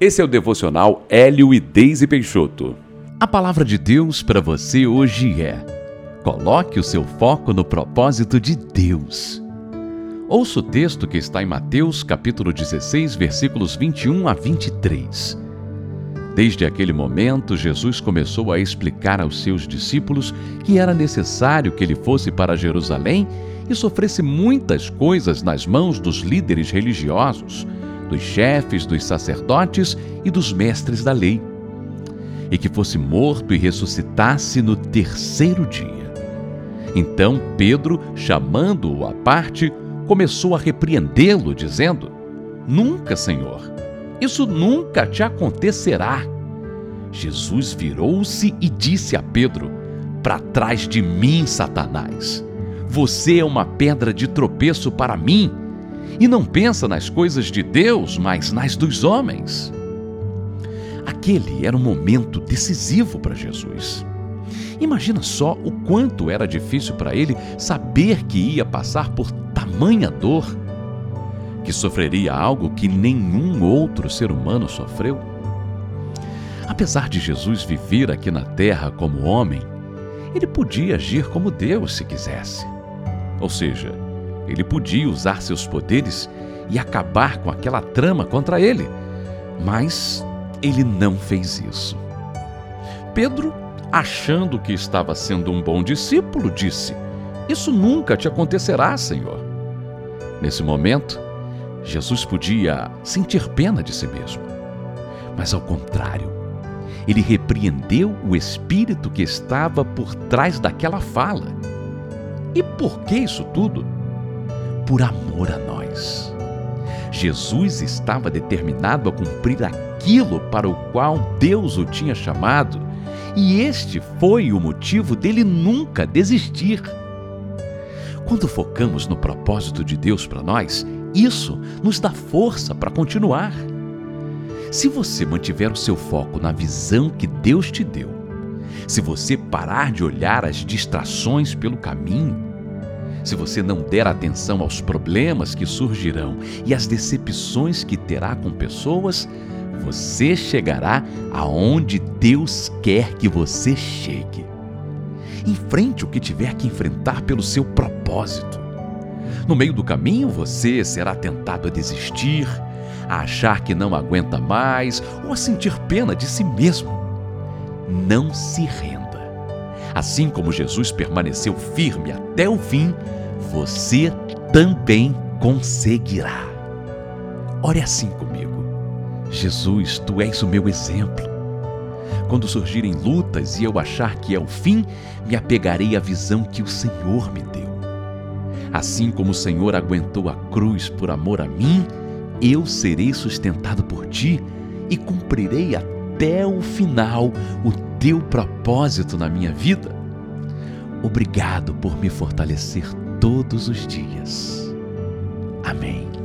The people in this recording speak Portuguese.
Esse é o devocional Hélio e Deise Peixoto. A palavra de Deus para você hoje é: coloque o seu foco no propósito de Deus. Ouça o texto que está em Mateus, capítulo 16, versículos 21 a 23. Desde aquele momento, Jesus começou a explicar aos seus discípulos que era necessário que ele fosse para Jerusalém e sofresse muitas coisas nas mãos dos líderes religiosos dos chefes, dos sacerdotes e dos mestres da lei, e que fosse morto e ressuscitasse no terceiro dia. Então Pedro, chamando-o à parte, começou a repreendê-lo, dizendo: Nunca, Senhor, isso nunca te acontecerá. Jesus virou-se e disse a Pedro: Para trás de mim, Satanás. Você é uma pedra de tropeço para mim e não pensa nas coisas de Deus, mas nas dos homens. Aquele era um momento decisivo para Jesus. Imagina só o quanto era difícil para ele saber que ia passar por tamanha dor, que sofreria algo que nenhum outro ser humano sofreu. Apesar de Jesus viver aqui na terra como homem, ele podia agir como Deus se quisesse. Ou seja, ele podia usar seus poderes e acabar com aquela trama contra ele, mas ele não fez isso. Pedro, achando que estava sendo um bom discípulo, disse: Isso nunca te acontecerá, Senhor. Nesse momento, Jesus podia sentir pena de si mesmo, mas ao contrário, ele repreendeu o espírito que estava por trás daquela fala. E por que isso tudo? Por amor a nós. Jesus estava determinado a cumprir aquilo para o qual Deus o tinha chamado, e este foi o motivo dele nunca desistir. Quando focamos no propósito de Deus para nós, isso nos dá força para continuar. Se você mantiver o seu foco na visão que Deus te deu, se você parar de olhar as distrações pelo caminho, se você não der atenção aos problemas que surgirão e às decepções que terá com pessoas, você chegará aonde Deus quer que você chegue. Enfrente o que tiver que enfrentar pelo seu propósito. No meio do caminho, você será tentado a desistir, a achar que não aguenta mais ou a sentir pena de si mesmo. Não se renda. Assim como Jesus permaneceu firme até o fim, você também conseguirá. Ore assim comigo. Jesus, tu és o meu exemplo. Quando surgirem lutas e eu achar que é o fim, me apegarei à visão que o Senhor me deu. Assim como o Senhor aguentou a cruz por amor a mim, eu serei sustentado por ti e cumprirei até o final o teu propósito na minha vida. Obrigado por me fortalecer todos os dias. Amém.